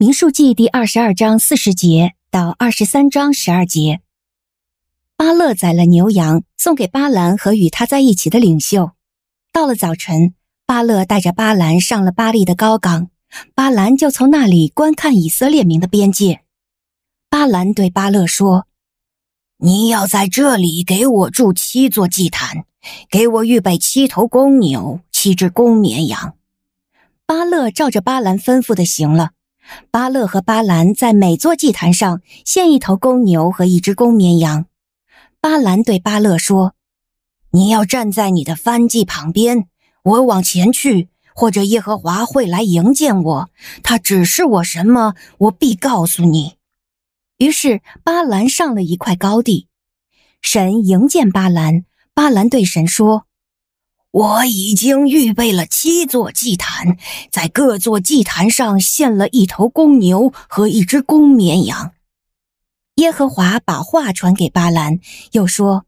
民数记第二十二章四十节到二十三章十二节。巴勒宰了牛羊，送给巴兰和与他在一起的领袖。到了早晨，巴勒带着巴兰上了巴力的高岗，巴兰就从那里观看以色列民的边界。巴兰对巴勒说：“你要在这里给我筑七座祭坛，给我预备七头公牛，七只公绵羊。”巴勒照着巴兰吩咐的行了。巴勒和巴兰在每座祭坛上献一头公牛和一只公绵羊。巴兰对巴勒说：“你要站在你的燔祭旁边，我往前去，或者耶和华会来迎见我，他指示我什么，我必告诉你。”于是巴兰上了一块高地，神迎见巴兰，巴兰对神说。我已经预备了七座祭坛，在各座祭坛上献了一头公牛和一只公绵羊。耶和华把话传给巴兰，又说：“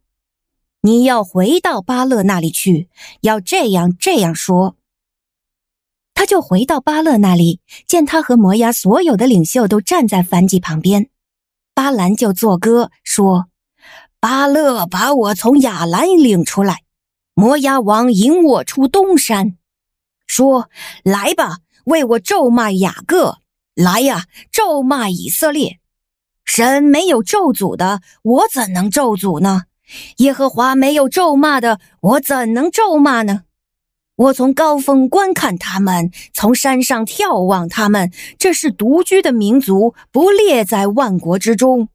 你要回到巴勒那里去，要这样这样说。”他就回到巴勒那里，见他和摩押所有的领袖都站在燔祭旁边，巴兰就作歌说：“巴勒把我从亚兰领出来。”摩押王引我出东山，说：“来吧，为我咒骂雅各；来呀，咒骂以色列。神没有咒诅的，我怎能咒诅呢？耶和华没有咒骂的，我怎能咒骂呢？我从高峰观看他们，从山上眺望他们。这是独居的民族，不列在万国之中。”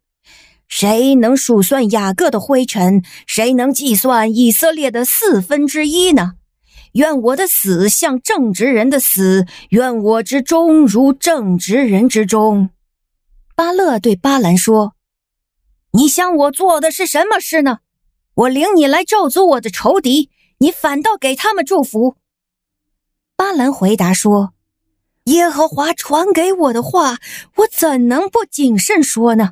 谁能数算雅各的灰尘？谁能计算以色列的四分之一呢？愿我的死像正直人的死，愿我之终如正直人之终。巴勒对巴兰说：“你想我做的是什么事呢？我领你来咒诅我的仇敌，你反倒给他们祝福。”巴兰回答说：“耶和华传给我的话，我怎能不谨慎说呢？”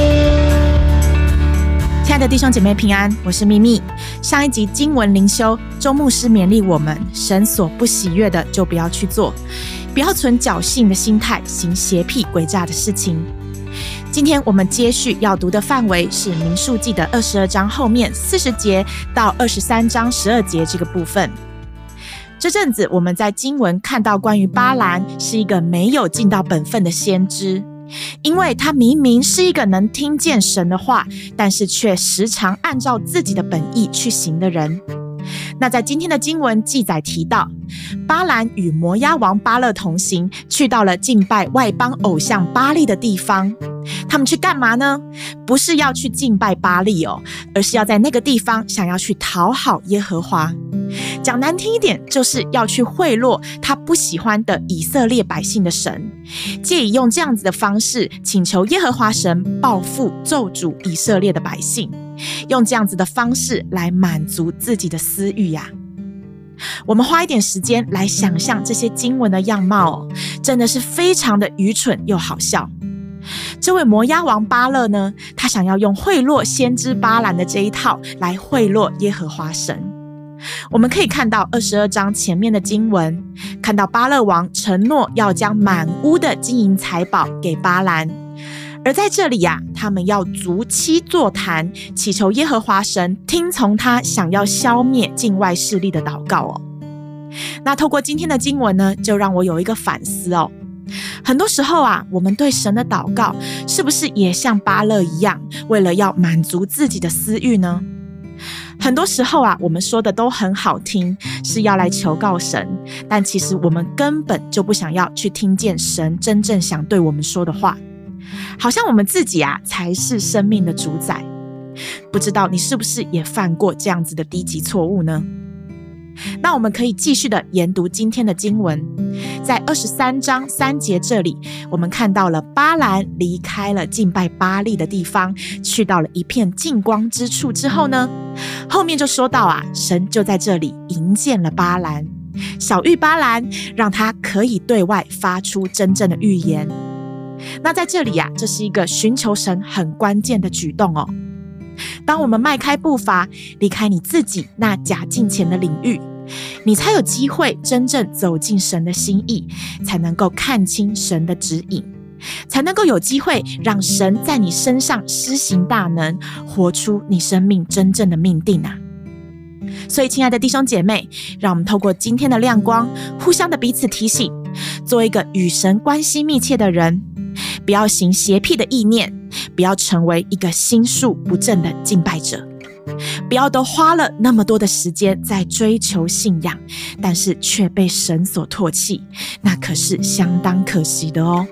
亲爱的弟兄姐妹平安，我是咪咪。上一集经文灵修，周牧师勉励我们：神所不喜悦的，就不要去做，不要存侥幸的心态，行邪僻诡诈的事情。今天我们接续要读的范围是民数记的二十二章后面四十节到二十三章十二节这个部分。这阵子我们在经文看到关于巴兰是一个没有尽到本分的先知。因为他明明是一个能听见神的话，但是却时常按照自己的本意去行的人。那在今天的经文记载提到，巴兰与摩押王巴勒同行，去到了敬拜外邦偶像巴力的地方。他们去干嘛呢？不是要去敬拜巴力哦，而是要在那个地方想要去讨好耶和华。讲难听一点，就是要去贿赂他不喜欢的以色列百姓的神，借以用这样子的方式请求耶和华神报复咒诅以色列的百姓，用这样子的方式来满足自己的私欲呀。我们花一点时间来想象这些经文的样貌，真的是非常的愚蠢又好笑。这位摩押王巴勒呢，他想要用贿赂先知巴兰的这一套来贿赂耶和华神。我们可以看到二十二章前面的经文，看到巴勒王承诺要将满屋的金银财宝给巴兰，而在这里呀、他们要逐七座谈，祈求耶和华神听从他想要消灭境外势力的祷告哦。那透过今天的经文呢，就让我有一个反思哦。很多时候啊，我们对神的祷告，是不是也像巴勒一样，为了要满足自己的私欲呢？很多时候啊，我们说的都很好听，是要来求告神，但其实我们根本就不想要去听见神真正想对我们说的话，好像我们自己啊才是生命的主宰。不知道你是不是也犯过这样子的低级错误呢？那我们可以继续的研读今天的经文，在二十三章三节这里，我们看到了巴兰离开了敬拜巴力的地方，去到了一片净光之处之后呢，后面就说到啊，神就在这里迎见了巴兰，小玉巴兰，让他可以对外发出真正的预言。那在这里呀、啊，这是一个寻求神很关键的举动哦。当我们迈开步伐，离开你自己那假敬虔的领域，你才有机会真正走进神的心意，才能够看清神的指引，才能够有机会让神在你身上施行大能，活出你生命真正的命定啊！所以，亲爱的弟兄姐妹，让我们透过今天的亮光，互相的彼此提醒，做一个与神关系密切的人，不要行邪僻的意念。不要成为一个心术不正的敬拜者，不要都花了那么多的时间在追求信仰，但是却被神所唾弃，那可是相当可惜的哦。